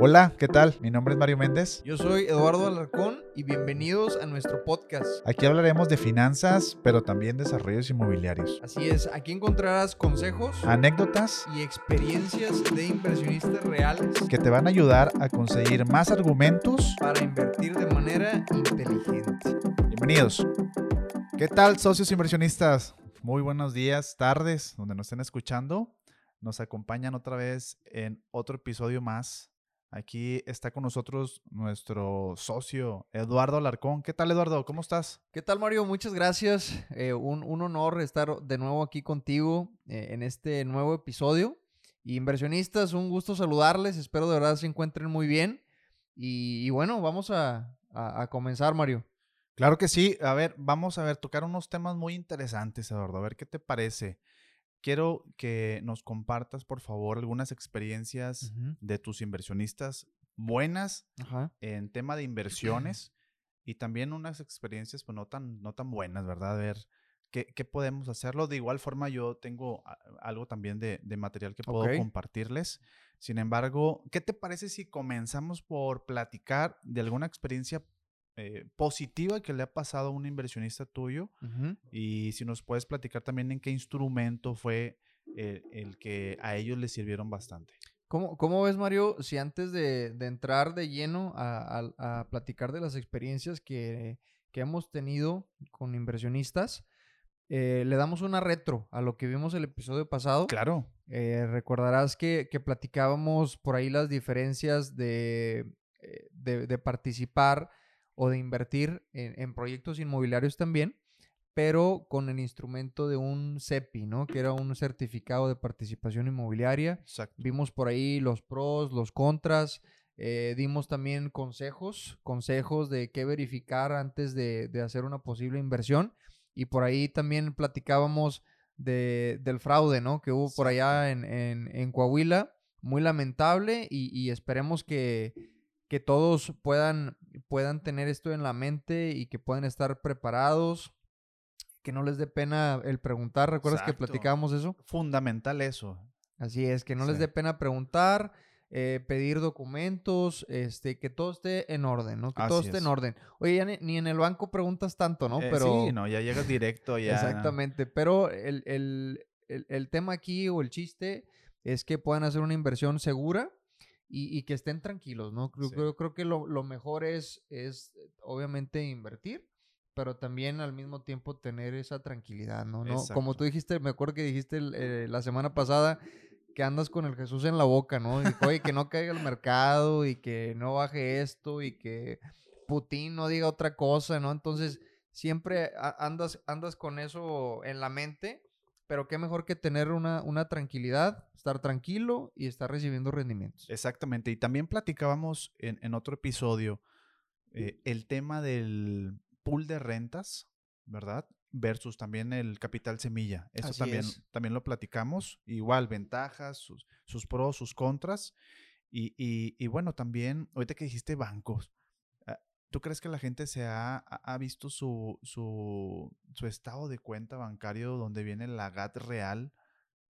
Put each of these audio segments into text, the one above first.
Hola, ¿qué tal? Mi nombre es Mario Méndez. Yo soy Eduardo Alarcón y bienvenidos a nuestro podcast. Aquí hablaremos de finanzas, pero también desarrollos inmobiliarios. Así es, aquí encontrarás consejos, anécdotas y experiencias de inversionistas reales que te van a ayudar a conseguir más argumentos para invertir de manera inteligente. Bienvenidos. ¿Qué tal, socios inversionistas? Muy buenos días, tardes, donde nos estén escuchando. Nos acompañan otra vez en otro episodio más Aquí está con nosotros nuestro socio Eduardo Alarcón. ¿Qué tal Eduardo? ¿Cómo estás? ¿Qué tal Mario? Muchas gracias. Eh, un, honor estar de nuevo aquí contigo eh, en este nuevo episodio. inversionistas, un gusto saludarles. Espero de verdad se encuentren muy bien. Y, bueno, vamos a, a comenzar Mario. Claro que sí. A ver, vamos a ver, tocar unos temas muy interesantes, Eduardo. A ver qué te parece. Quiero que nos compartas, por favor, algunas experiencias de tus inversionistas buenas en tema de inversiones y también unas experiencias pues, no, tan, no tan buenas, ¿verdad? A ver qué, qué podemos hacerlo. De igual forma, yo tengo algo también de, de material que puedo compartirles. Sin embargo, ¿qué te parece si comenzamos por platicar de alguna experiencia eh, positiva que le ha pasado a un inversionista tuyo y si nos puedes platicar también en qué instrumento fue el, que a ellos les sirvieron bastante. ¿Cómo, cómo ves, Mario, si antes de, entrar de lleno a, platicar de las experiencias que, hemos tenido con inversionistas, eh, le damos una retro a lo que vimos el episodio pasado? Claro. Eh, recordarás que, platicábamos por ahí las diferencias de, de participar o de invertir en, proyectos inmobiliarios también, pero con el instrumento de un CEPI, ¿no? Que era un certificado de participación inmobiliaria. Vimos por ahí los pros, los contras. Eh, dimos también consejos, consejos de qué verificar antes de, hacer una posible inversión. Y por ahí también platicábamos del fraude, ¿no? Que hubo por allá en, Coahuila. Muy lamentable y esperemos que, que todos puedan, puedan tener esto en la mente y que puedan estar preparados, que no les dé pena el preguntar. ¿Recuerdas que platicábamos eso? Fundamental eso. Así es, que no les dé pena preguntar, eh, pedir documentos, este, que todo esté en orden, ¿no? Que todo esté en orden. Oye, ya ni, en el banco preguntas tanto, ¿no? Eh, pero... Sí, no, ya llegas directo, ya. Exactamente, pero el, el tema aquí o el chiste es que puedan hacer una inversión segura y, que estén tranquilos, ¿no? Creo, creo, que lo, mejor es, es, obviamente, invertir, pero también al mismo tiempo tener esa tranquilidad, ¿no? ¿No? Como tú dijiste, me acuerdo que dijiste eh, la semana pasada que andas con el Jesús en la boca, ¿no? Y, oye, que no caiga el mercado y que no baje esto y que Putin no diga otra cosa, ¿no? Entonces, siempre andas, andas con eso en la mente pero qué mejor que tener una, una tranquilidad, estar tranquilo y estar recibiendo rendimientos. Exactamente. Y también platicábamos en, otro episodio eh, el tema del pool de rentas, ¿verdad? Versus también el capital semilla. Eso también, también lo platicamos. Igual, ventajas, sus, sus pros, sus contras. Y, y, y, bueno, también, ahorita que dijiste bancos, ¿Tú crees que la gente se ha, visto su, su, estado de cuenta bancario donde viene la GAT real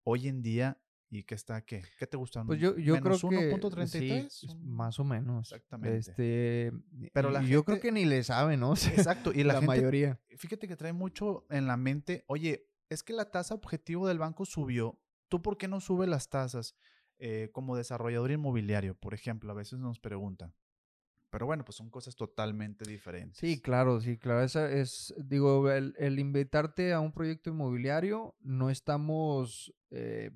hoy en día y qué está qué? ¿Qué te gusta? Pues yo, yo creo que sí, más o menos. Exactamente. Este, pero la yo creo que ni le sabe, ¿no? Exacto, y la, mayoría. Fíjate que trae mucho en la mente, oye, es que la tasa objetivo del banco subió. ¿Tú por qué no sube las tasas? Eh, como desarrollador inmobiliario, por ejemplo, a veces nos preguntan. Pero bueno, pues son cosas totalmente diferentes. Sí, claro, sí, claro. Esa es, digo, el, invitarte a un proyecto inmobiliario, no estamos eh,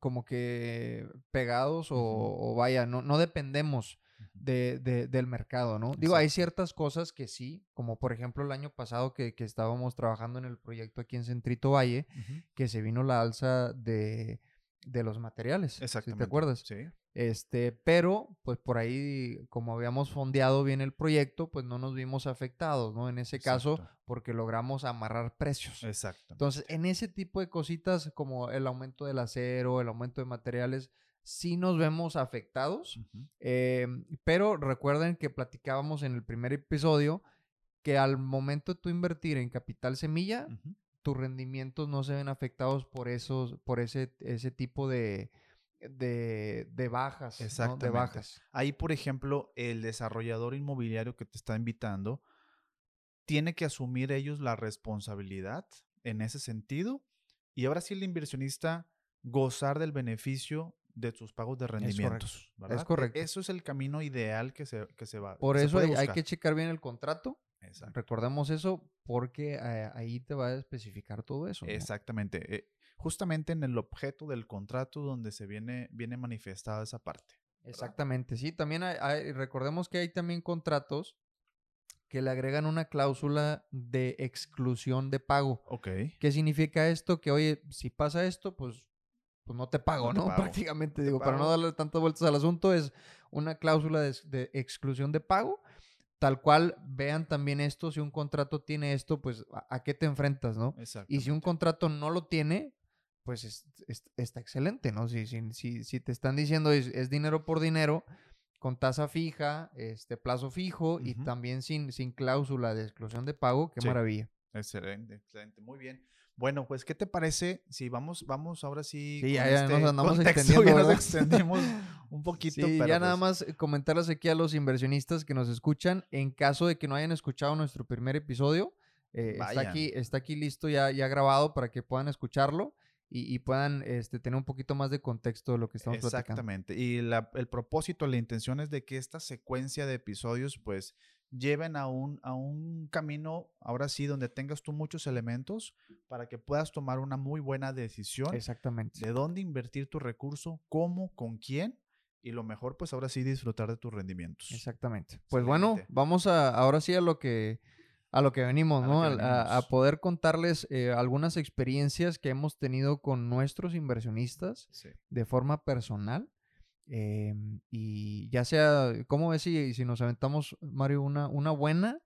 como que pegados o, vaya, no, no dependemos de, del mercado, ¿no? Digo, hay ciertas cosas que sí, como por ejemplo el año pasado que, estábamos trabajando en el proyecto aquí en Centrito Valle, que se vino la alza de, de los materiales. Exactamente. ¿Te acuerdas? Sí. Este, pero, pues por ahí, como habíamos fondeado bien el proyecto, pues no nos vimos afectados, ¿no? En ese caso, porque logramos amarrar precios. Exacto. Entonces, en ese tipo de cositas, como el aumento del acero, el aumento de materiales, sí nos vemos afectados. Em, pero recuerden que platicábamos en el primer episodio que al momento de tú invertir en capital semilla, tus rendimientos no se ven afectados por esos, por ese, ese tipo de de, de bajas. Exactamente. De bajas. Ahí, por ejemplo, el desarrollador inmobiliario que te está invitando tiene que asumir ellos la responsabilidad en ese sentido. Y ahora sí el inversionista gozar del beneficio de sus pagos de rendimientos. Es e correcto. Eso es el camino ideal que se, que se va. Por eso hay, que checar bien el contrato. Recordemos eso porque eh, ahí te va a especificar todo eso. Exactamente. Eh, justamente en el objeto del contrato donde se viene, viene manifestada esa parte. Exactamente, sí. También hay, recordemos que hay también contratos que le agregan una cláusula de exclusión de pago. Ok. ¿Qué significa esto? Que, oye, si pasa esto, pues, pues no te pago, ¿no? Prácticamente, digo, para no darle tantas vueltas al asunto, es una cláusula de, exclusión de pago. Tal cual, vean también esto, si un contrato tiene esto, pues, ¿a, qué te enfrentas, no? Y si un contrato no lo tiene, pues está excelente, ¿no? Si, si, si, te están diciendo es, dinero por dinero, con tasa fija, este plazo fijo y también sin, sin cláusula de exclusión de pago, qué maravilla. Excelente, excelente, muy bien. Bueno, pues, ¿qué te parece si vamos, vamos ahora sí? Sí, ya, este nos andamos extendiendo. nos extendimos un poquito. Sí, ya nada pues más comentarles aquí a los inversionistas que nos escuchan, en caso de que no hayan escuchado nuestro primer episodio, eh, está, aquí, está aquí listo ya, ya grabado para que puedan escucharlo y, puedan este, tener un poquito más de contexto de lo que estamos Exactamente. Y el propósito, la intención es de que esta secuencia de episodios, pues, lleven a un, a un camino, ahora sí, donde tengas tú muchos elementos para que puedas tomar una muy buena decisión. Exactamente. De dónde invertir tu recurso, cómo, con quién y lo mejor, pues ahora sí disfrutar de tus rendimientos. Exactamente. Pues bueno, vamos a ahora sí a lo que a lo que venimos, ¿no? A, poder contarles eh, algunas experiencias que hemos tenido con nuestros inversionistas de forma personal. Em, y ya sea, ¿cómo ves si, si nos aventamos, Mario, una, una buena,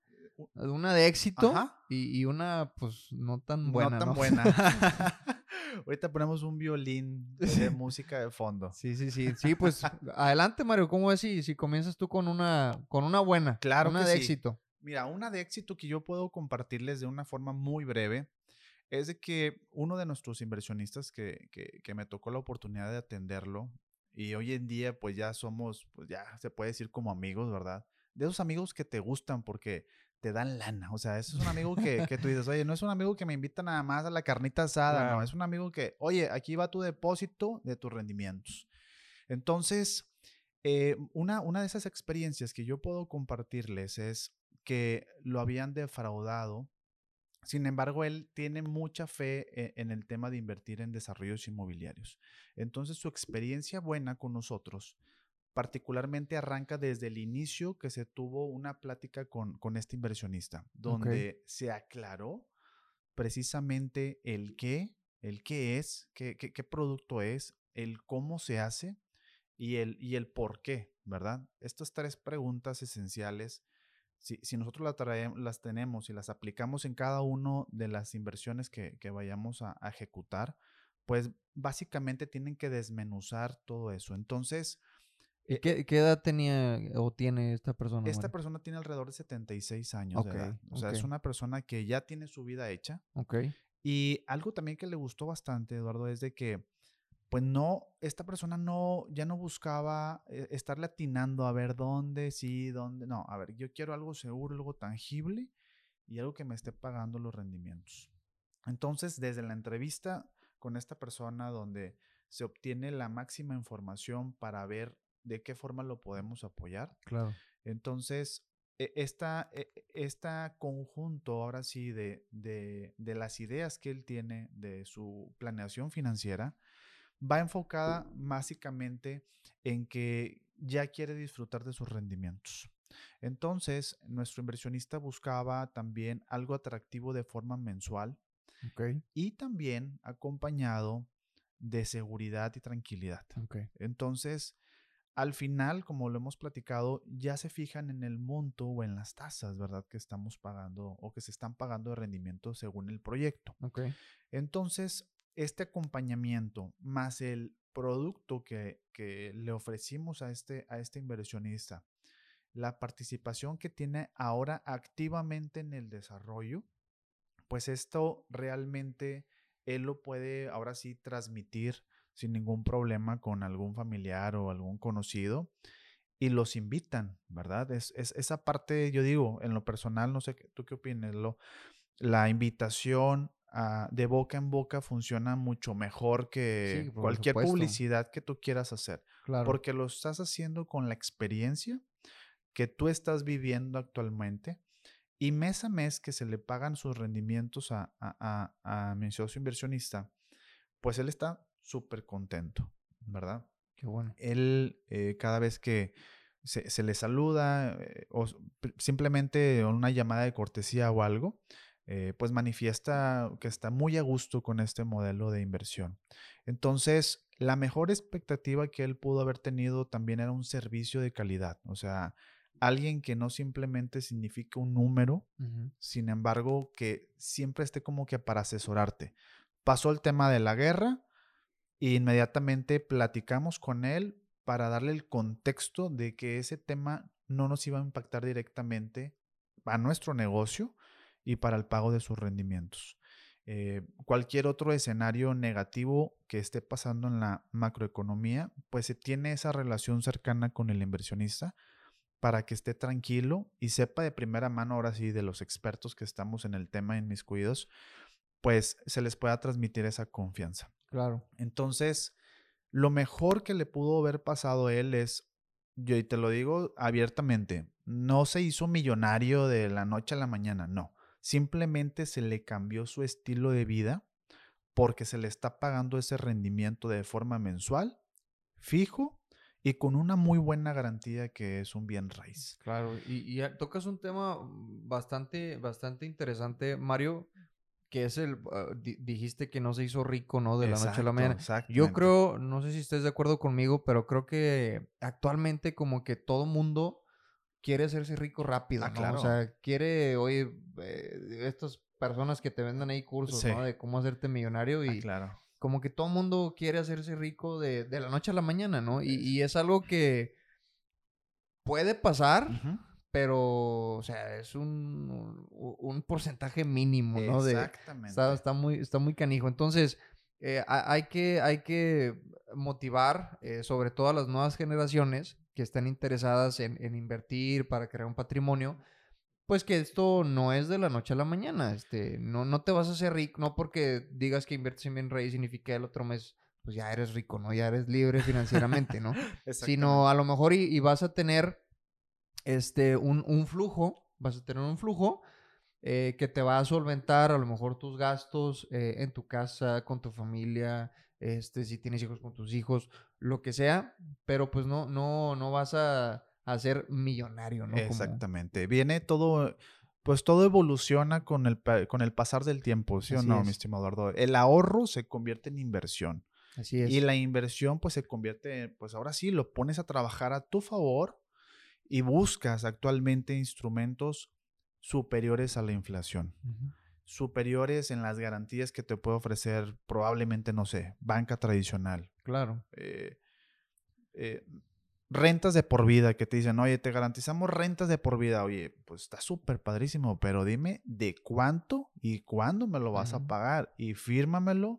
una de éxito y, una, pues, no tan buena? No tan buena. Ahorita ponemos un violín de música de fondo. Sí, sí, sí. Sí, pues adelante, Mario. ¿Cómo ves si, si comienzas tú con una, con una buena? Claro. Una de éxito. Mira, una de éxito que yo puedo compartirles de una forma muy breve es de que uno de nuestros inversionistas que, que, me tocó la oportunidad de atenderlo y hoy en día pues ya somos, pues ya se puede decir como amigos, ¿verdad? De esos amigos que te gustan porque te dan lana. O sea, ese es un amigo que, que, tú dices, oye, no es un amigo que me invita nada más a la carnita asada, no, es un amigo que, oye, aquí va tu depósito de tus rendimientos. Entonces, eh, una, una de esas experiencias que yo puedo compartirles es que lo habían defraudado. Sin embargo, él tiene mucha fe e, en el tema de invertir en desarrollos inmobiliarios. Entonces, su experiencia buena con nosotros particularmente arranca desde el inicio que se tuvo una plática con, con este inversionista, donde se aclaró precisamente el qué, el qué es, qué, qué, qué, producto es, el cómo se hace y el, y el por qué, ¿verdad? Estas tres preguntas esenciales si, nosotros las, tenemos y las aplicamos en cada una de las inversiones que, vayamos a, ejecutar, pues básicamente tienen que desmenuzar todo eso. Entonces... ¿Y qué, edad tenía o tiene esta persona? Esta persona tiene alrededor de 76 años de edad. O sea, es una persona que ya tiene su vida hecha. Ok. Y algo también que le gustó bastante, Eduardo, es de que pues no, esta persona no, ya no buscaba eh, estar latinando a ver dónde, sí, dónde, no, a ver, yo quiero algo seguro, algo tangible y algo que me esté pagando los rendimientos. Entonces, desde la entrevista con esta persona donde se obtiene la máxima información para ver de qué forma lo podemos apoyar. Claro. Entonces, e, esta, este conjunto ahora sí de, de, de las ideas que él tiene de su planeación financiera, va enfocada básicamente en que ya quiere disfrutar de sus rendimientos. Entonces, nuestro inversionista buscaba también algo atractivo de forma mensual y también acompañado de seguridad y tranquilidad. Entonces, al final, como lo hemos platicado, ya se fijan en el monto o en las tasas, ¿verdad? Que estamos pagando o que se están pagando de rendimiento según el proyecto. Entonces, este acompañamiento más el producto que, le ofrecimos a este, a este inversionista, la participación que tiene ahora activamente en el desarrollo, pues esto realmente él lo puede ahora sí transmitir sin ningún problema con algún familiar o algún conocido y los invitan, ¿verdad? Es, esa parte, yo digo, en lo personal, no sé, ¿tú qué opinas? Lo, la invitación de boca en boca funciona mucho mejor que cualquier publicidad que tú quieras hacer. Claro. Porque lo estás haciendo con la experiencia que tú estás viviendo actualmente y mes a mes que se le pagan sus rendimientos a, a, mi socio inversionista, pues él está súper contento, ¿verdad? Qué bueno. Él, eh, cada vez que se, le saluda eh, o simplemente una llamada de cortesía o algo, eh, pues manifiesta que está muy a gusto con este modelo de inversión. Entonces, la mejor expectativa que él pudo haber tenido también era un servicio de calidad, o sea, alguien que no simplemente significa un número, sin embargo, que siempre esté como que para asesorarte. Pasó el tema de la guerra e inmediatamente platicamos con él para darle el contexto de que ese tema no nos iba a impactar directamente a nuestro negocio, y para el pago de sus rendimientos. Eh, cualquier otro escenario negativo que esté pasando en la macroeconomía, pues se tiene esa relación cercana con el inversionista para que esté tranquilo y sepa de primera mano, ahora sí, de los expertos que estamos en el tema en mis cuidados, pues se les pueda transmitir esa confianza. Claro. Entonces, lo mejor que le pudo haber pasado a él es, yo y te lo digo abiertamente, no se hizo millonario de la noche a la mañana, no. Simplemente se le cambió su estilo de vida porque se le está pagando ese rendimiento de forma mensual, fijo y con una muy buena garantía que es un bien raíz. Claro, y, tocas un tema bastante, bastante interesante, Mario, que es el, ah, dijiste que no se hizo rico, ¿no? De la noche a la mañana. Yo creo, no sé si estés de acuerdo conmigo, pero creo que actualmente como que todo mundo quiere hacerse rico rápido, ah, ¿no? O sea, quiere, oye, eh, estas personas que te venden ahí cursos, ¿no? De cómo hacerte millonario ah, y claro. como que todo el mundo quiere hacerse rico de, de, la noche a la mañana, ¿no? Y, y es algo que puede pasar, pero, o sea, es un, un porcentaje mínimo, ¿no? Exactamente. está, está, muy, está muy canijo. Entonces, eh, hay, que, hay que motivar, eh, sobre todo a las nuevas generaciones, que están interesadas en, invertir para crear un patrimonio, pues que esto no es de la noche a la mañana. Este, no, no te vas a hacer rico, no porque digas que inviertes en bien raíz significa que el otro mes pues ya eres rico, ¿no? Ya eres libre financieramente, ¿no? Sino a lo mejor y, vas a tener este, un, flujo, vas a tener un flujo eh, que te va a solventar a lo mejor tus gastos eh, en tu casa, con tu familia, este, si tienes hijos con tus hijos, lo que sea, pero pues no, no, no vas a, ser millonario, ¿no? Exactamente. Viene todo, pues todo evoluciona con el, con el pasar del tiempo, ¿sí o no, mi estimado Eduardo? El ahorro se convierte en inversión. Así es. Y la inversión, pues se convierte, pues ahora sí, lo pones a trabajar a tu favor y buscas actualmente instrumentos superiores a la inflación superiores en las garantías que te puede ofrecer probablemente, no sé, banca tradicional. Claro. Eh, eh, rentas de por vida que te dicen, oye, te garantizamos rentas de por vida. Oye, pues está súper padrísimo, pero dime de cuánto y cuándo me lo vas a pagar y fírmamelo.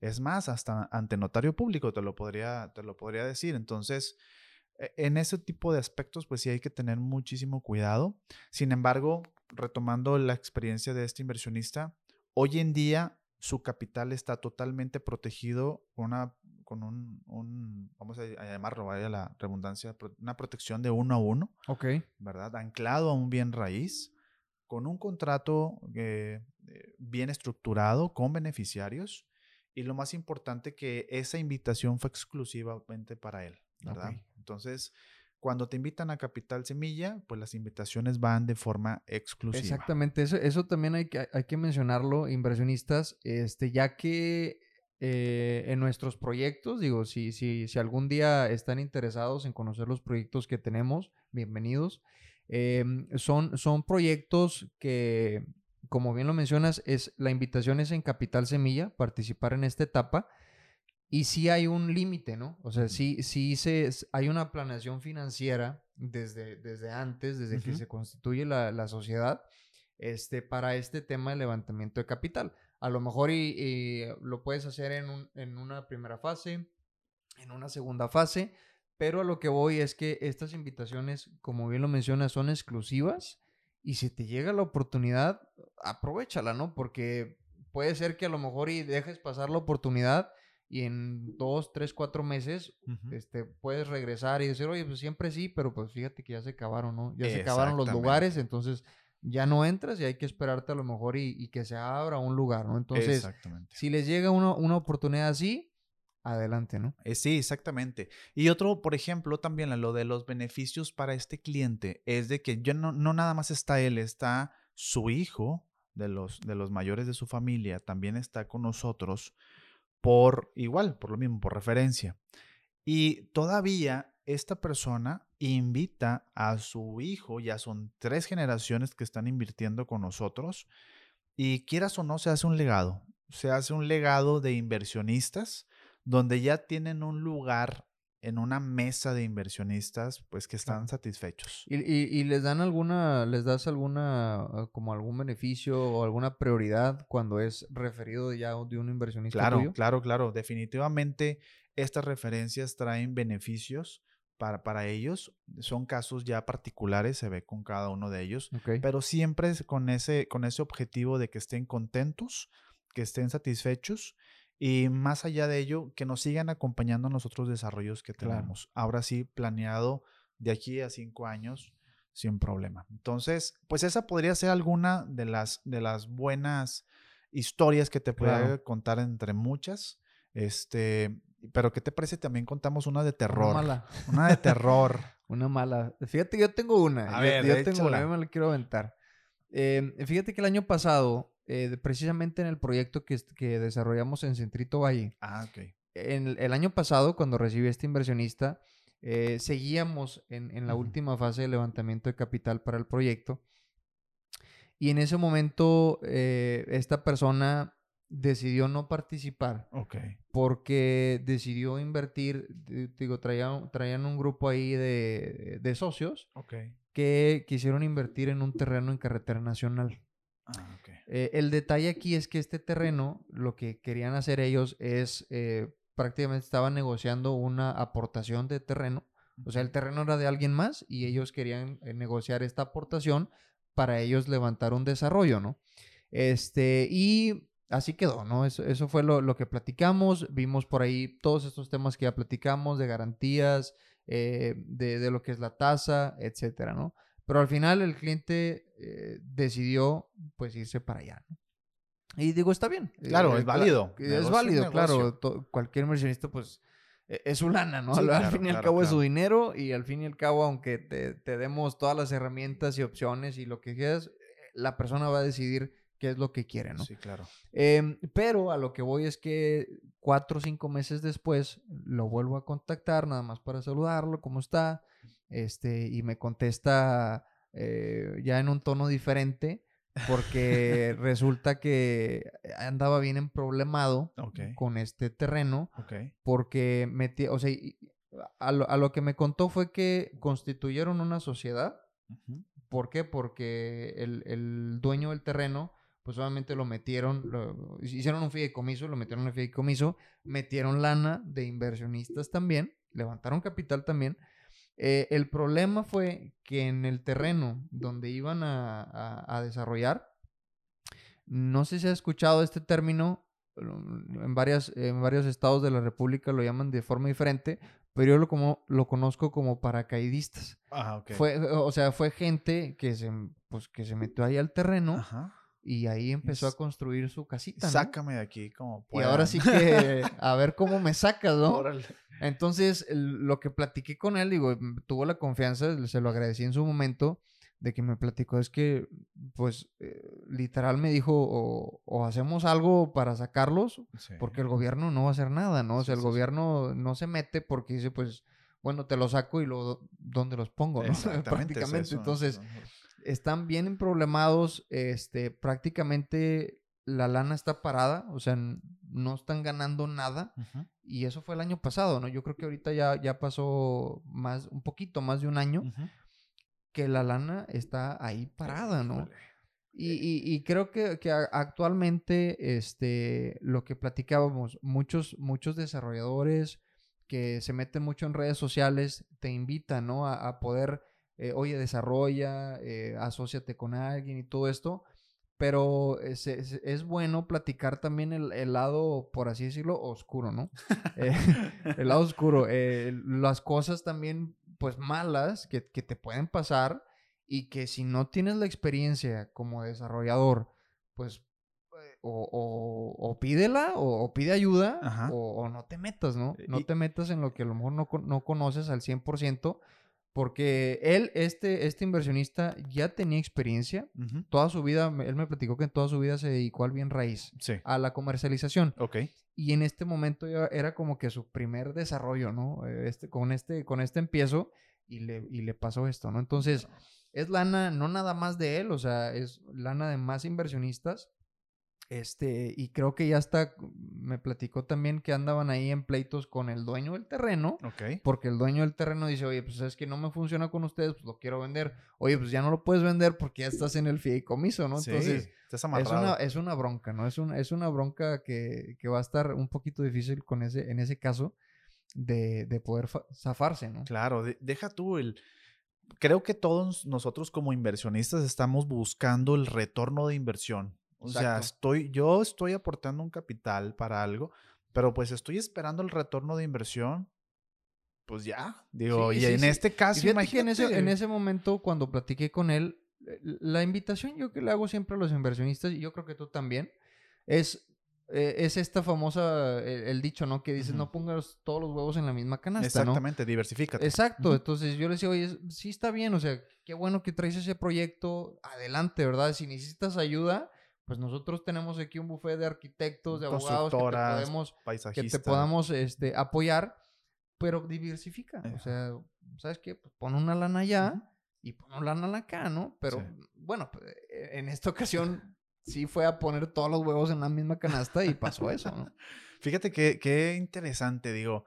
Es más, hasta ante notario público te lo podría, te lo podría decir. Entonces, e, en ese tipo de aspectos, pues sí hay que tener muchísimo cuidado. Sin embargo, retomando la experiencia de este inversionista, hoy en día su capital está totalmente protegido con, una, con un, vamos a llamarlo, vaya la redundancia, una protección de uno a uno. Ok. ¿Verdad? Anclado a un bien raíz, con un contrato eh, eh, bien estructurado, con beneficiarios. Y lo más importante que esa invitación fue exclusivamente para él, ¿verdad? Entonces, cuando te invitan a Capital Semilla, pues las invitaciones van de forma exclusiva. Exactamente, eso, eso también hay que, hay que mencionarlo, inversionistas, este, ya que eh, en nuestros proyectos, digo, si, si, si algún día están interesados en conocer los proyectos que tenemos, bienvenidos. Em, son, son proyectos que, como bien lo mencionas, es, la invitación es en Capital Semilla, participar en esta etapa. Y sí hay un límite, ¿no? O sea, sí, sí se, hay una planeación financiera desde, desde antes, desde que se constituye la, sociedad, este, para este tema de levantamiento de capital. A lo mejor y, lo puedes hacer en, en una primera fase, en una segunda fase, pero a lo que voy es que estas invitaciones, como bien lo mencionas, son exclusivas y si te llega la oportunidad, aprovechala, ¿no? Porque puede ser que a lo mejor y dejes pasar la oportunidad y en dos, tres, cuatro meses este, puedes regresar y decir, oye, pues siempre sí, pero pues fíjate que ya se acabaron, ¿no? Ya se acabaron los lugares, entonces ya no entras y hay que esperarte a lo mejor y, que se abra un lugar, ¿no? Entonces, si les llega una, una oportunidad así, adelante, ¿no? Eh, sí, exactamente. Y otro, por ejemplo, también lo de los beneficios para este cliente es de que ya no, no nada más está él, está su hijo de los, de los mayores de su familia, también está con nosotros por igual, por lo mismo, por referencia. Y todavía esta persona invita a su hijo, ya son tres generaciones que están invirtiendo con nosotros, y quieras o no, se hace un legado, se hace un legado de inversionistas donde ya tienen un lugar en una mesa de inversionistas, pues que están satisfechos. ¿Y, les dan alguna, les das alguna, ah, como algún beneficio o alguna prioridad cuando es referido ya de un inversionista? Claro, claro, claro. Definitivamente estas referencias traen beneficios para, para ellos. Son casos ya particulares, se ve con cada uno de ellos, pero siempre con ese, con ese objetivo de que estén contentos, que estén satisfechos y más allá de ello, que nos sigan acompañando en los otros desarrollos que tenemos. Ahora sí, planeado de aquí a cinco años sin problema. Entonces, pues esa podría ser alguna de las, de las buenas historias que te pueda contar entre muchas. Este, pero ¿qué te parece? También contamos una de terror. Una mala. Una de terror. una mala. Fíjate, yo tengo una. A ver, yo tengo una, me la quiero aventar. Em, fíjate que el año pasado eh, precisamente en el proyecto que, que, desarrollamos en Centrito Valle. Ah, ok. En el año pasado, cuando recibí este inversionista, eh, seguíamos en, en la última fase de levantamiento de capital para el proyecto. Y en ese momento, eh, esta persona decidió no participar. Ok. Porque decidió invertir, digo, traían, traían un grupo ahí de, de socios okay. que quisieron invertir en un terreno en carretera nacional. Ah, eh, el detalle aquí es que este terreno, lo que querían hacer ellos es, eh, prácticamente estaban negociando una aportación de terreno. O sea, el terreno era de alguien más y ellos querían eh, negociar esta aportación para ellos levantar un desarrollo, ¿no? Este, y así quedó, ¿no? Eso, eso fue lo, que platicamos. Vimos por ahí todos estos temas que ya platicamos de garantías, de, de, lo que es la tasa, etcétera, ¿no? Pero al final el cliente eh, decidió pues irse para allá. Y digo, está bien. Claro, es válido. Es válido, claro. cualquier inversionista pues e, es su lana, ¿no? al fin y al cabo es su dinero y al fin y al cabo, aunque te, te, demos todas las herramientas y opciones y lo que quieras, la persona va a decidir qué es lo que quiere, ¿no? Sí, claro. Em, pero a lo que voy es que cuatro o cinco meses después lo vuelvo a contactar nada más para saludarlo, ¿cómo está? este, y me contesta eh, ya en un tono diferente, porque resulta que andaba bien emproblemado con este terreno, porque metí, o sea, a lo, que me contó fue que constituyeron una sociedad. ¿Por qué? Porque el, dueño del terreno, pues obviamente lo metieron, hicieron un fideicomiso, lo metieron en un fideicomiso, metieron lana de inversionistas también, levantaron capital también, eh, el problema fue que en el terreno donde iban a, desarrollar, no sé si ha escuchado este término, en, varias, en varios estados de la República lo llaman de forma diferente, pero yo lo, como, lo conozco como paracaidistas. Ah, fue, o sea, fue gente que se, pues, que se metió ahí al terreno. Ajá y ahí empezó a construir su casita. ¿no? Sácame de aquí como pueda. Y ahora sí que a ver cómo me sacas, ¿no? Entonces, lo que platiqué con él, digo, tuvo la confianza, se lo agradecí en su momento, de que me platicó, es que, pues, eh, literal me dijo, o, hacemos algo para sacarlos, porque el gobierno no va a hacer nada, ¿no? O sea, el gobierno no se mete porque dice, pues, bueno, te los saco y luego, ¿dónde los pongo? ¿no? Prácticamente. Entonces están bien problemados, este, prácticamente la lana está parada, o sea, no están ganando nada. Y eso fue el año pasado, ¿no? Yo creo que ahorita ya, ya pasó más, un poquito más de un año que la lana está ahí parada, ¿no? Y, creo que, actualmente este, lo que platicábamos, muchos, muchos desarrolladores que se meten mucho en redes sociales te invitan ¿no? a, poder, eh, oye, desarrolla, eh, asóciate con alguien y todo esto. Pero es, es, bueno platicar también el, lado, por así decirlo, oscuro, ¿no? Eh, el lado oscuro. las cosas también, pues malas que, que te pueden pasar y que si no tienes la experiencia como desarrollador, pues eh, o, o, pídela o, pide ayuda o, no te metas, ¿no? Eh, no te metas en lo que a lo mejor no, no conoces al 100%. Porque él, este, este inversionista, ya tenía experiencia. Toda su vida, él me platicó que en toda su vida se dedicó al bien raíz, a la comercialización. Ok. Y en este momento era como que su primer desarrollo, ¿no? Este, con, este, con este empiezo y le, y le pasó esto, ¿no? Entonces, es lana no nada más de él, o sea, es lana de más inversionistas. Este, y creo que ya está, me platicó también que andaban ahí en pleitos con el dueño del terreno. Ok. Porque el dueño del terreno dice, oye, pues es que no me funciona con ustedes, pues lo quiero vender. Oye, pues ya no lo puedes vender porque ya estás en el fideicomiso, ¿no? Entonces, estás Es una, es una bronca, ¿no? Es, un, es una bronca que, que, va a estar un poquito difícil con ese, en ese caso de, de poder zafarse, ¿no? Claro, deja tú el creo que todos nosotros como inversionistas estamos buscando el retorno de inversión. O sea, estoy, yo estoy aportando un capital para algo, pero pues estoy esperando el retorno de inversión. Pues ya, digo, y en este caso, imagínate. en ese, en ese momento, cuando platiqué con él, la invitación yo que le hago siempre a los inversionistas, y yo creo que tú también, es eh, es esta famosa, eh, el, dicho, ¿no? Que dices, no pongas todos los huevos en la misma canasta, Exactamente, diversifícate. Exacto, entonces yo le decía, oye, sí está bien, o sea, qué bueno que traes ese proyecto, adelante, ¿verdad? Si necesitas ayuda, pues nosotros tenemos aquí un buffet de arquitectos, de abogados que te podemos, que te podamos este, apoyar, pero diversifica, o sea, ¿sabes qué? Pues pon una lana allá y pon una lana acá, ¿no? Pero bueno, pues, e, en esta ocasión sí fue a poner todos los huevos en la misma canasta y pasó eso, ¿no? Fíjate qué, qué interesante, digo.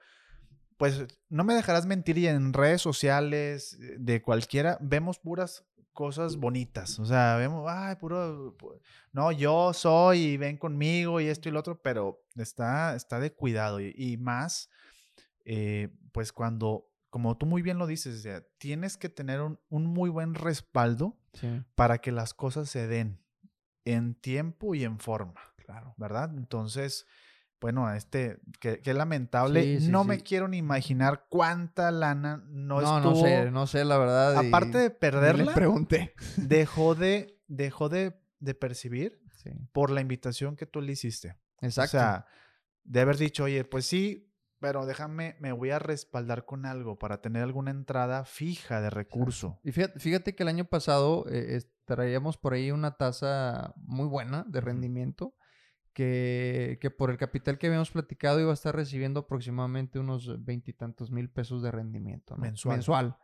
Pues no me dejarás mentir y en redes sociales eh, de cualquiera vemos puras cosas bonitas. O sea, vemos, ay, puro, no, yo soy y ven conmigo y esto y lo otro, pero está, está de cuidado y, más, eh, pues cuando, como tú muy bien lo dices, tienes que tener un, un muy buen respaldo para que las cosas se den en tiempo y en forma. Claro. ¿Verdad? Entonces, bueno, este, qué, lamentable. no me quiero ni imaginar cuánta lana no, no estuvo. No sé, no sé, la verdad. Aparte de perderla, le pregunté. dejó de, dejó de, percibir por la invitación que tú le hiciste. Exacto. O sea, de haber dicho, oye, pues sí, pero déjame, me voy a respaldar con algo para tener alguna entrada fija de recurso. Y fíjate, que el año pasado eh, traíamos por ahí una tasa muy buena de rendimiento. Que, que, por el capital que habíamos platicado iba a estar recibiendo aproximadamente unos veintitantos mil pesos de rendimiento. Mensual. Mensual.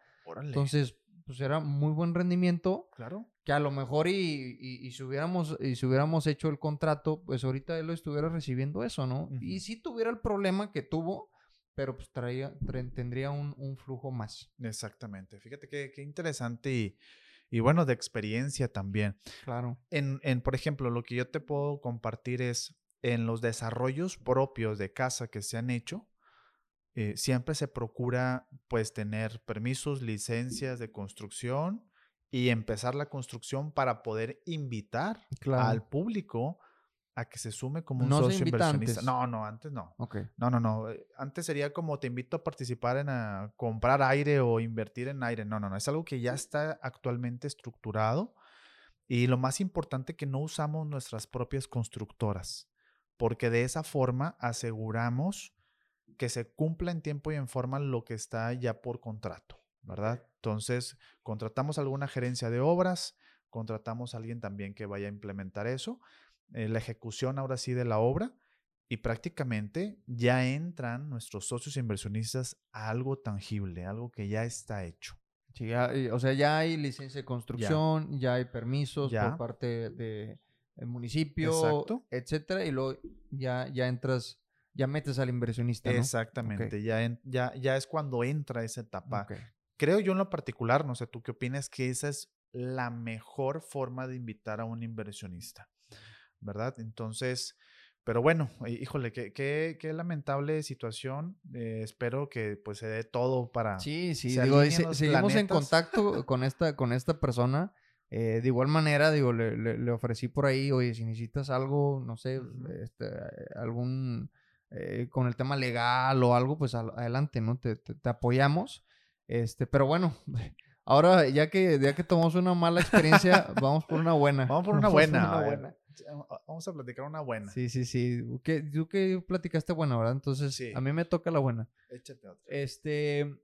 Entonces, pues era muy buen rendimiento. Claro. Que a lo mejor y, y, si, hubiéramos, y si hubiéramos hecho el contrato, pues ahorita él lo estuviera recibiendo eso, ¿no? Y si tuviera el problema que tuvo, pero pues traía, tendría un, un, flujo más. Exactamente. Fíjate qué, qué interesante y y bueno, de experiencia también. Claro. En, en, por ejemplo, lo que yo te puedo compartir es en los desarrollos propios de casa que se han hecho, eh, siempre se procura pues tener permisos, licencias de construcción y empezar la construcción para poder invitar al público a que se sume como un socio inversionista. No, no, antes no. No, no, no. Eh, antes sería como te invito a participar en a comprar aire o invertir en aire. No, no, no. Es algo que ya está actualmente estructurado. Y lo más importante que no usamos nuestras propias constructoras, porque de esa forma aseguramos que se cumpla en tiempo y en forma lo que está ya por contrato, ¿verdad? Entonces, contratamos alguna gerencia de obras, contratamos a alguien también que vaya a implementar eso eh, la ejecución ahora sí de la obra y prácticamente ya entran nuestros socios inversionistas a algo tangible, algo que ya está hecho. Sí, o sea, ya hay licencia de construcción, ya, hay permisos por parte del municipio, etcétera, y luego ya, ya entras, ya metes al inversionista. Exactamente, ya, ya, ya es cuando entra esa etapa. Creo yo en lo particular, no sé tú qué opinas, que esa es la mejor forma de invitar a un inversionista, ¿verdad? Entonces, pero bueno, híjole, qué, qué, qué lamentable situación. Eh, espero que pues se dé todo para... Sí, sí, digo, seguimos en contacto con esta, con esta persona. Eh, de igual manera, digo, le, le, ofrecí por ahí, oye, si necesitas algo, no sé, este, algún, eh, con el tema legal o algo, pues adelante, ¿no? Te, te, apoyamos. Este, pero bueno, ahora ya que, ya que tomamos una mala experiencia, vamos por una buena. Vamos por una buena. Vamos a platicar una buena. Sí, sí, sí. ¿Qué, tú que platicaste buena, ¿verdad? Entonces, a mí me toca la buena. Échate otra. Este,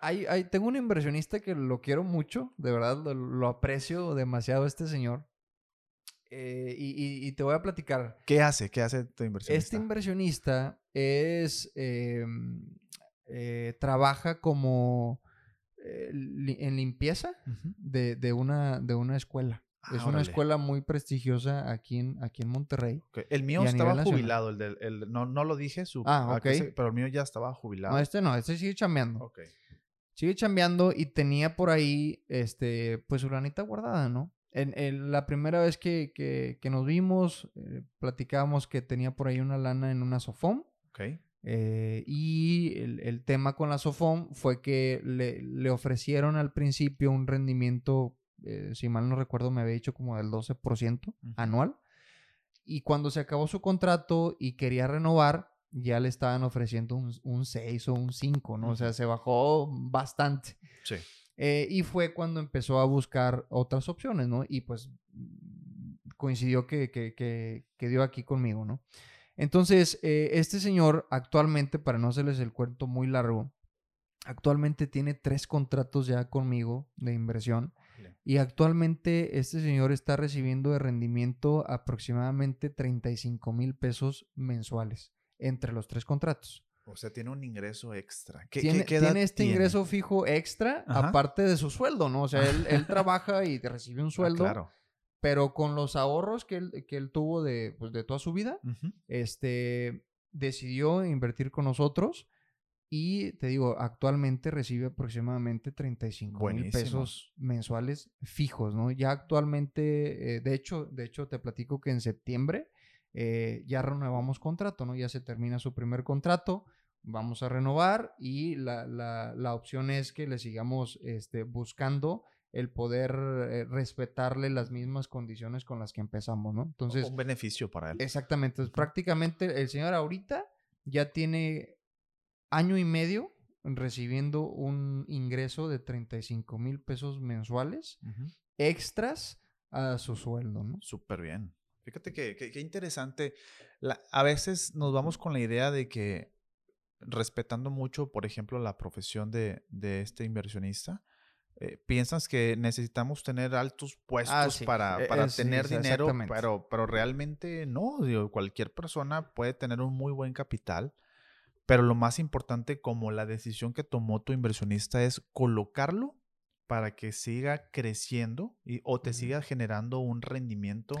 hay, hay, tengo un inversionista que lo quiero mucho, de verdad, lo, aprecio demasiado este señor. Eh, y, y, te voy a platicar. ¿Qué hace? ¿Qué hace tu inversionista? Este inversionista es. Em, eh, trabaja como. Eh, en limpieza de, de, una, de una escuela. Es ah, una escuela muy prestigiosa aquí en, aquí en Monterrey. El mío estaba jubilado, el, del, el no, no lo dije, su, ah, ok. pero el mío ya estaba jubilado. No, este no, este sigue chambeando. Sigue chambeando y tenía por ahí, este, pues su lanita guardada, ¿no? En, la primera vez que, que, nos vimos, eh, platicábamos que tenía por ahí una lana en una Sofom. Ok. Eh, y el, tema con la Sofom fue que le, le ofrecieron al principio un rendimiento, eh, si mal no recuerdo, me había dicho como del 12% anual. Y cuando se acabó su contrato y quería renovar, ya le estaban ofreciendo un, 6 o un 5, ¿no? O sea, se bajó bastante. Sí. Eh, y fue cuando empezó a buscar otras opciones, ¿no? Y pues coincidió que, que, dio aquí conmigo, ¿no? Entonces, eh, este señor actualmente, para no hacerles el cuento muy largo, actualmente tiene tres contratos ya conmigo de inversión. Y actualmente este señor está recibiendo de rendimiento aproximadamente 35 mil pesos mensuales entre los tres contratos. O sea, tiene un ingreso extra. ¿Qué, tiene, tiene este ingreso fijo extra, aparte de su sueldo, ¿no? O sea, él, trabaja y recibe un ah, sueldo. claro. Pero con los ahorros que él, que él tuvo de, pues, de toda su vida, este, decidió invertir con nosotros. Y te digo, actualmente recibe aproximadamente 35 mil pesos mensuales fijos, ¿no? Ya actualmente, eh, de hecho, de hecho, te platico que en septiembre eh, ya renovamos contrato, ¿no? Ya se termina su primer contrato, vamos a renovar y la, la, opción es que le sigamos este, buscando el poder eh, respetarle las mismas condiciones con las que empezamos, ¿no? Entonces... Un beneficio para él. Exactamente. Entonces, prácticamente el señor ahorita ya tiene año y medio recibiendo un ingreso de 35 mil pesos mensuales extras a su sueldo, ¿no? Súper bien. Fíjate que, interesante. a veces nos vamos con la idea de que, respetando mucho, por ejemplo, la profesión de, este inversionista, eh, piensas que necesitamos tener altos ah, puestos para, e, para tener dinero, pero, pero realmente no. cualquier persona puede tener un muy buen capital, pero lo más importante, como la decisión que tomó tu inversionista, es colocarlo para que siga creciendo y, o te siga generando un rendimiento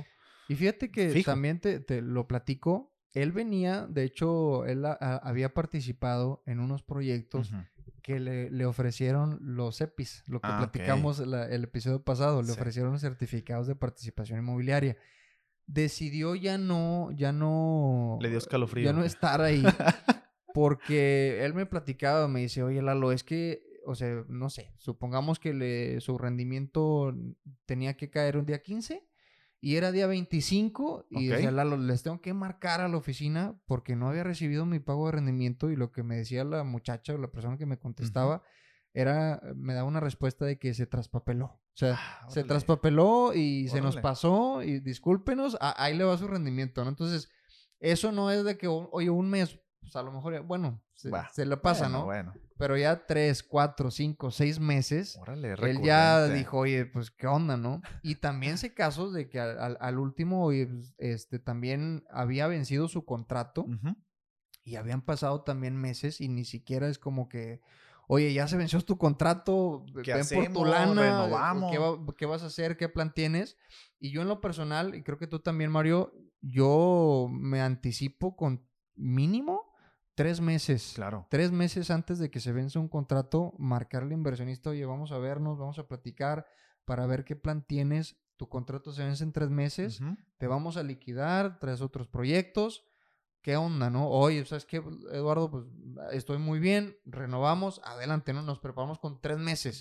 y fíjate que también te, lo platico. Él venía, de hecho, él había participado en unos proyectos que le, ofrecieron los EPIs, lo que ah, platicamos el episodio pasado, le ofrecieron certificados de participación inmobiliaria. Decidió ya no, ya no... Le dio escalofrío. Ya no estar ahí. porque él me platicaba, me dice, oye Lalo, es que, o sea, no sé, supongamos que le, su rendimiento tenía que caer un día 15 y era día 25 y decía, les tengo que marcar a la oficina porque no había recibido mi pago de rendimiento y lo que me decía la muchacha o la persona que me contestaba era, me daba una respuesta de que se traspapeló. O sea, ah, se traspapeló y se nos pasó y discúlpenos, ahí le va su rendimiento, ¿no? Entonces, eso no es de que, oye, un mes, pues a lo mejor, bueno, se, le pasa, ¿no? Bueno. Pero ya tres, cuatro, cinco, seis meses, él ya dijo, oye, pues, ¿qué onda, no? Y también sé casos de que al, último, pues, este, también había vencido su contrato y habían pasado también meses y ni siquiera es como que, oye, ya se venció tu contrato, ¿Qué ven por tu lana, ¿qué, ¿qué, vas a hacer? ¿Qué plan tienes? Y yo en lo personal, y creo que tú también, Mario, yo me anticipo con mínimo tres meses. Claro. Tres meses antes de que se vence un contrato, marcarle al inversionista, oye, vamos a vernos, vamos a platicar para ver qué plan tienes. Tu contrato se vence en tres meses, te vamos a liquidar, traes otros proyectos. ¿Qué onda, no? Oye, ¿sabes qué, Eduardo? Pues estoy muy bien, renovamos, adelante, ¿no? Nos preparamos con tres meses.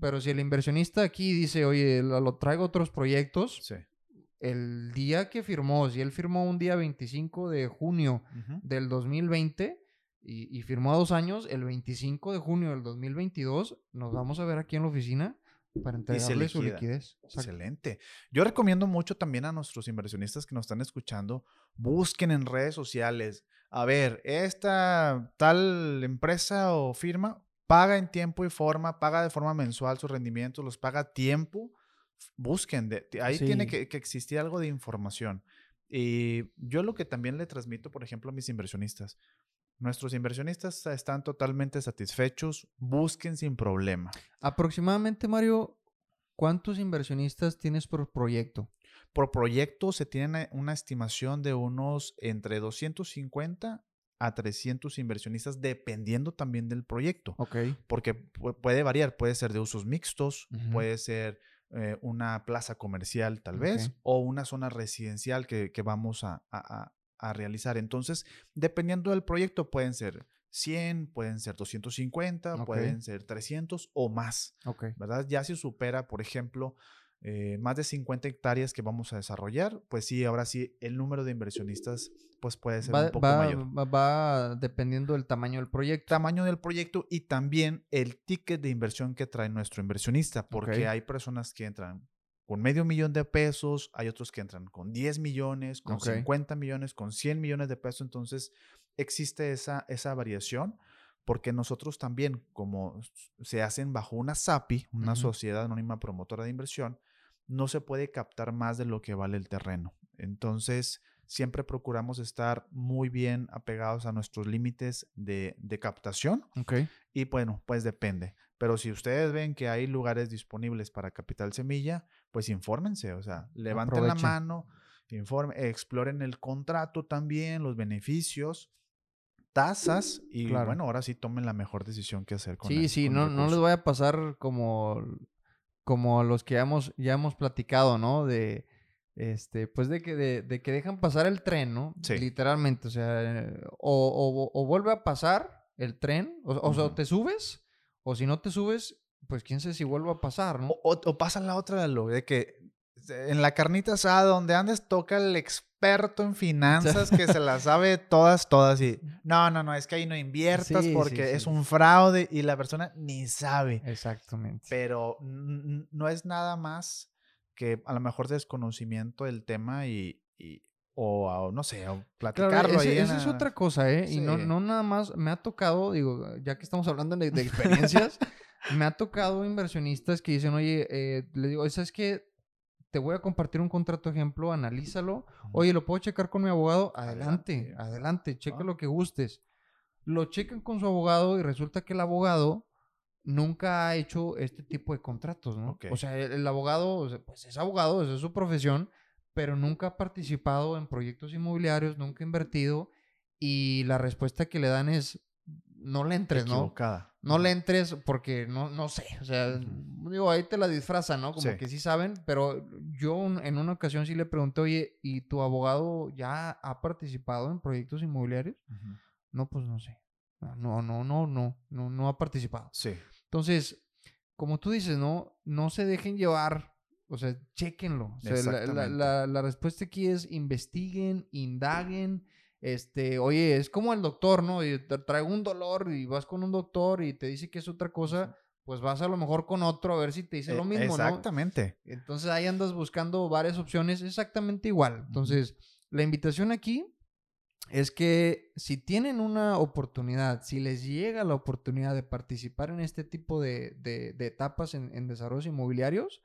Pero si el inversionista aquí dice, oye, lo, traigo otros proyectos, sí el día que firmó, si él firmó un día 25 de junio del 2020 y, firmó a dos años, el 25 de junio del 2022 nos vamos a ver aquí en la oficina para entregarle su liquidez. Excelente. Yo recomiendo mucho también a nuestros inversionistas que nos están escuchando, busquen en redes sociales, a ver, esta tal empresa o firma paga en tiempo y forma, paga de forma mensual sus rendimientos, los paga a tiempo busquen, ahí tiene que, existir algo de información. Y yo lo que también le transmito, por ejemplo, a mis inversionistas, nuestros inversionistas están totalmente satisfechos, busquen sin problema. Aproximadamente, Mario, ¿cuántos inversionistas tienes por proyecto? Por proyecto se tiene una estimación de unos entre 250 a 300 inversionistas, dependiendo también del proyecto. Ok. Porque puede variar, puede ser de usos mixtos, puede ser eh, una plaza comercial tal vez, o una zona residencial que, vamos a, realizar. Entonces, dependiendo del proyecto, pueden ser 100, pueden ser 250, pueden ser 300 o más. ¿Verdad? Ya si supera, por ejemplo, eh, más de 50 hectáreas que vamos a desarrollar, pues sí, ahora sí, el número de inversionistas pues puede ser un poco mayor. Va, dependiendo del tamaño del proyecto. Tamaño del proyecto y también el ticket de inversión que trae nuestro inversionista, porque hay personas que entran con medio millón de pesos, hay otros que entran con 10 millones, con 50 millones, con 100 millones de pesos, entonces existe esa, esa variación porque nosotros también, como se hacen bajo una SAPI, una sociedad anónima promotora de inversión, no se puede captar más de lo que vale el terreno. Entonces, siempre procuramos estar muy bien apegados a nuestros límites de, captación. Y bueno, pues depende. Pero si ustedes ven que hay lugares disponibles para Capital Semilla, pues infórmense, o sea, levanten la mano, informen, exploren el contrato también, los beneficios, tasas y bueno, ahora sí tomen la mejor decisión que hacer con Sí, sí, no, no les voy a pasar como como los que ya hemos, ya hemos platicado, ¿no? De, este, pues de que, de, que dejan pasar el tren, ¿no? Sí. Literalmente, o sea, o, vuelve a pasar el tren, o, sea, te subes, o si no te subes, pues quién sabe si vuelve a pasar, ¿no? O, pasa la otra, de que en la carnita asada donde andes toca el experto en finanzas que se las sabe todas, todas y no, no, no, es que ahí no inviertas porque es un fraude y la persona ni sabe. Exactamente. Pero no es nada más que a lo mejor desconocimiento del tema y, o, no sé, platicarlo ahí. Esa es otra cosa, ¿eh? Y no, no nada más, me ha tocado, digo, ya que estamos hablando de, experiencias, me ha tocado inversionistas que dicen, oye, eh, le digo, ¿sabes qué? Te voy a compartir un contrato ejemplo, analízalo. Oye, ¿lo puedo checar con mi abogado? Adelante, adelante, cheque lo que gustes. Lo checan con su abogado y resulta que el abogado nunca ha hecho este tipo de contratos, ¿no? O sea, el, abogado, pues es abogado, esa es su profesión, pero nunca ha participado en proyectos inmobiliarios, nunca ha invertido y la respuesta que le dan es, no le entres, Equivocada. ¿no? No le entres porque no, no sé, o sea, digo, ahí te la disfrazan, ¿no? Como que sí saben, pero yo en una ocasión sí le pregunté, oye, ¿y tu abogado ya ha participado en proyectos inmobiliarios? No, pues no sé. No, no, no, no, no, no ha participado. Sí. Entonces, como tú dices, ¿no? No se dejen llevar, o sea, chequenlo. la, la respuesta aquí es investiguen, indaguen este, oye, es como el doctor, ¿no? Y te traigo un dolor y vas con un doctor y te dice que es otra cosa, pues vas a lo mejor con otro a ver si te dice e, lo mismo, exactamente. Entonces ahí andas buscando varias opciones exactamente igual. Entonces, la invitación aquí es que si tienen una oportunidad, si les llega la oportunidad de participar en este tipo de, etapas en, en desarrollos inmobiliarios,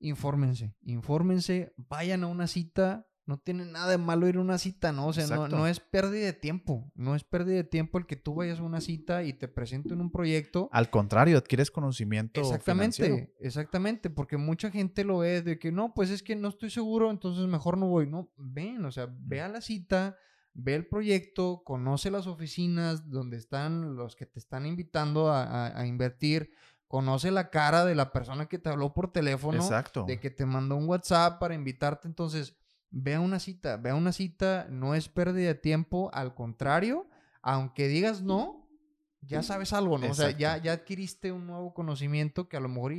infórmense, infórmense, vayan a una cita, no tiene nada de malo ir a una cita, ¿no? O sea, no, es pérdida de tiempo. No es pérdida de tiempo el que tú vayas a una cita y te presenten un proyecto. Al contrario, adquieres conocimiento. Exactamente, exactamente. Porque mucha gente lo ve de que no, pues es que no estoy seguro, entonces mejor no voy. No, ven, o sea, ve a la cita, ve el proyecto, conoce las oficinas donde están los que te están invitando a, invertir, conoce la cara de la persona que te habló por teléfono, Exacto. de que te mandó un WhatsApp para invitarte. Entonces, ve a una cita, ve a una cita, no es pérdida de tiempo, al contrario, aunque digas no, ya sabes algo, ¿no? O sea, ya, ya adquiriste un nuevo conocimiento que a lo mejor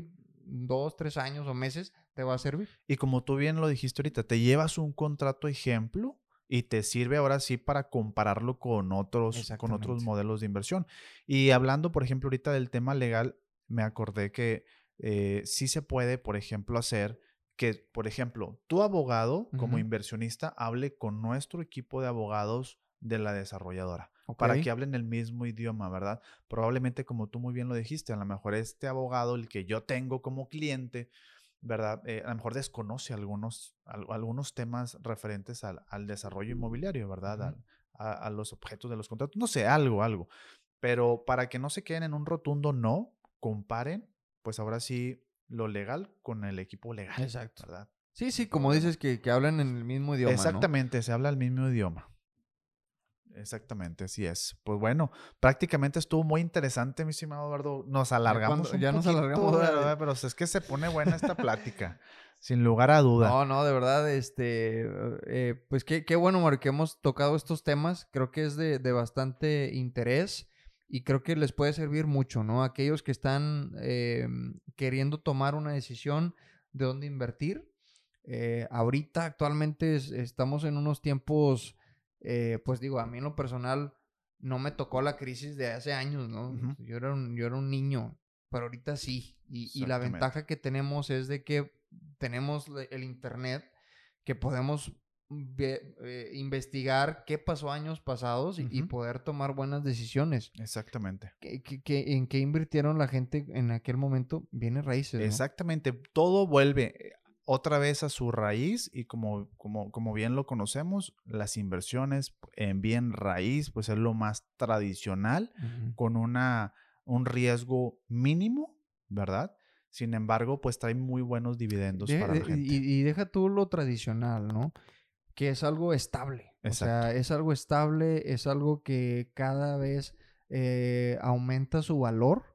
dos, tres años o meses te va a servir. Y como tú bien lo dijiste ahorita, te llevas un contrato ejemplo y te sirve ahora sí para compararlo con otros, con otros modelos de inversión. Y hablando, por ejemplo, ahorita del tema legal, me acordé que eh, sí se puede, por ejemplo, hacer que, por ejemplo, tu abogado como inversionista hable con nuestro equipo de abogados de la desarrolladora para que hablen el mismo idioma, ¿verdad? Probablemente, como tú muy bien lo dijiste, a lo mejor este abogado, el que yo tengo como cliente, ¿verdad? Eh, a lo mejor desconoce algunos, algunos temas referentes al, desarrollo inmobiliario, ¿verdad? a, los objetos de los contratos, no sé, algo, algo. Pero para que no se queden en un rotundo no, comparen, pues ahora sí, lo legal con el equipo legal. Exacto. ¿verdad? Sí, sí, como dices que, que hablan en el mismo idioma. Exactamente, se habla el mismo idioma. Exactamente, así es. Pues bueno, prácticamente estuvo muy interesante, mi estimado Eduardo. Nos alargamos. ya nos alargamos, ¿verdad? pero es que se pone buena esta plática, sin lugar a duda. No, no, de verdad, este, eh, pues qué, qué bueno, Mario, que hemos tocado estos temas. Creo que es de, bastante interés y creo que les puede servir mucho, ¿no? Aquellos que están eh, queriendo tomar una decisión de dónde invertir. Eh, ahorita, actualmente, estamos en unos tiempos eh, pues digo, a mí en lo personal no me tocó la crisis de hace años, ¿no? yo, era un, yo era un niño, pero ahorita sí. Y, la ventaja que tenemos es de que tenemos el Internet, que podemos eh, investigar qué pasó años pasados y, poder tomar buenas decisiones. Exactamente. en qué invirtieron la gente en aquel momento? Viene raíces. Exactamente. Todo vuelve otra vez a su raíz y como, como, como bien lo conocemos, las inversiones en bien raíz, pues es lo más tradicional, con una, un riesgo mínimo, ¿verdad? Sin embargo, pues trae muy buenos dividendos para la gente. Y, deja tú lo tradicional, ¿no? Que es algo estable. O sea, es algo estable, es algo que cada vez eh, aumenta su valor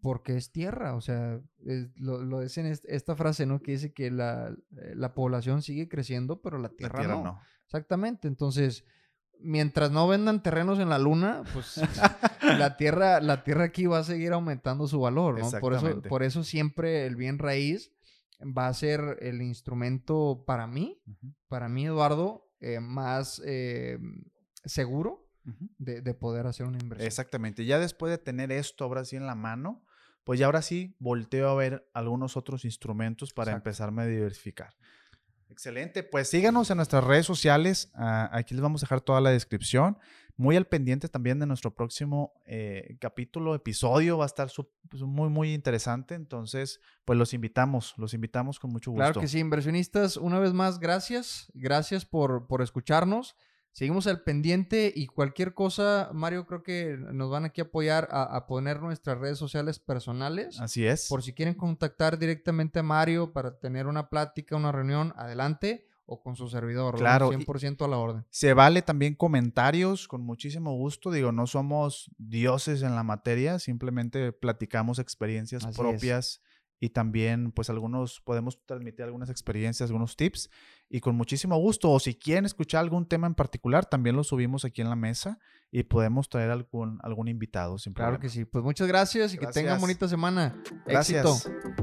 porque es tierra, o sea, lo, lo dicen esta frase, ¿no? Que dice que la, eh, la población sigue creciendo, pero la tierra, no. Exactamente, entonces, mientras no vendan terrenos en la luna, pues la tierra, la tierra aquí va a seguir aumentando su valor, ¿no? Por eso, por eso siempre el bien raíz va a ser el instrumento para mí, para mí, Eduardo, eh, más eh, seguro de, poder hacer una inversión. Exactamente. Ya después de tener esto ahora sí en la mano, pues ya ahora sí volteo a ver algunos otros instrumentos para empezarme a diversificar. Excelente. Pues síganos en nuestras redes sociales. Ah, aquí les vamos a dejar toda la descripción. Muy al pendiente también de nuestro próximo eh, capítulo, episodio. Va a estar pues, muy, muy interesante. Entonces, pues los invitamos, los invitamos con mucho gusto. Claro que sí, inversionistas. Una vez más, gracias. Gracias por, por escucharnos. Seguimos al pendiente y cualquier cosa, Mario, creo que nos van aquí a apoyar a, poner nuestras redes sociales personales. Así es. Por si quieren contactar directamente a Mario para tener una plática, una reunión, adelante o con su servidor. Claro. 100% a la orden. Se vale también comentarios con muchísimo gusto. Digo, no somos dioses en la materia, simplemente platicamos experiencias propias y también pues algunos podemos transmitir algunas experiencias, algunos tips y con muchísimo gusto o si quieren escuchar algún tema en particular también lo subimos aquí en la mesa y podemos traer algún algún invitado sin Claro que sí. Pues muchas gracias y que tengan bonita semana. Gracias. Éxito.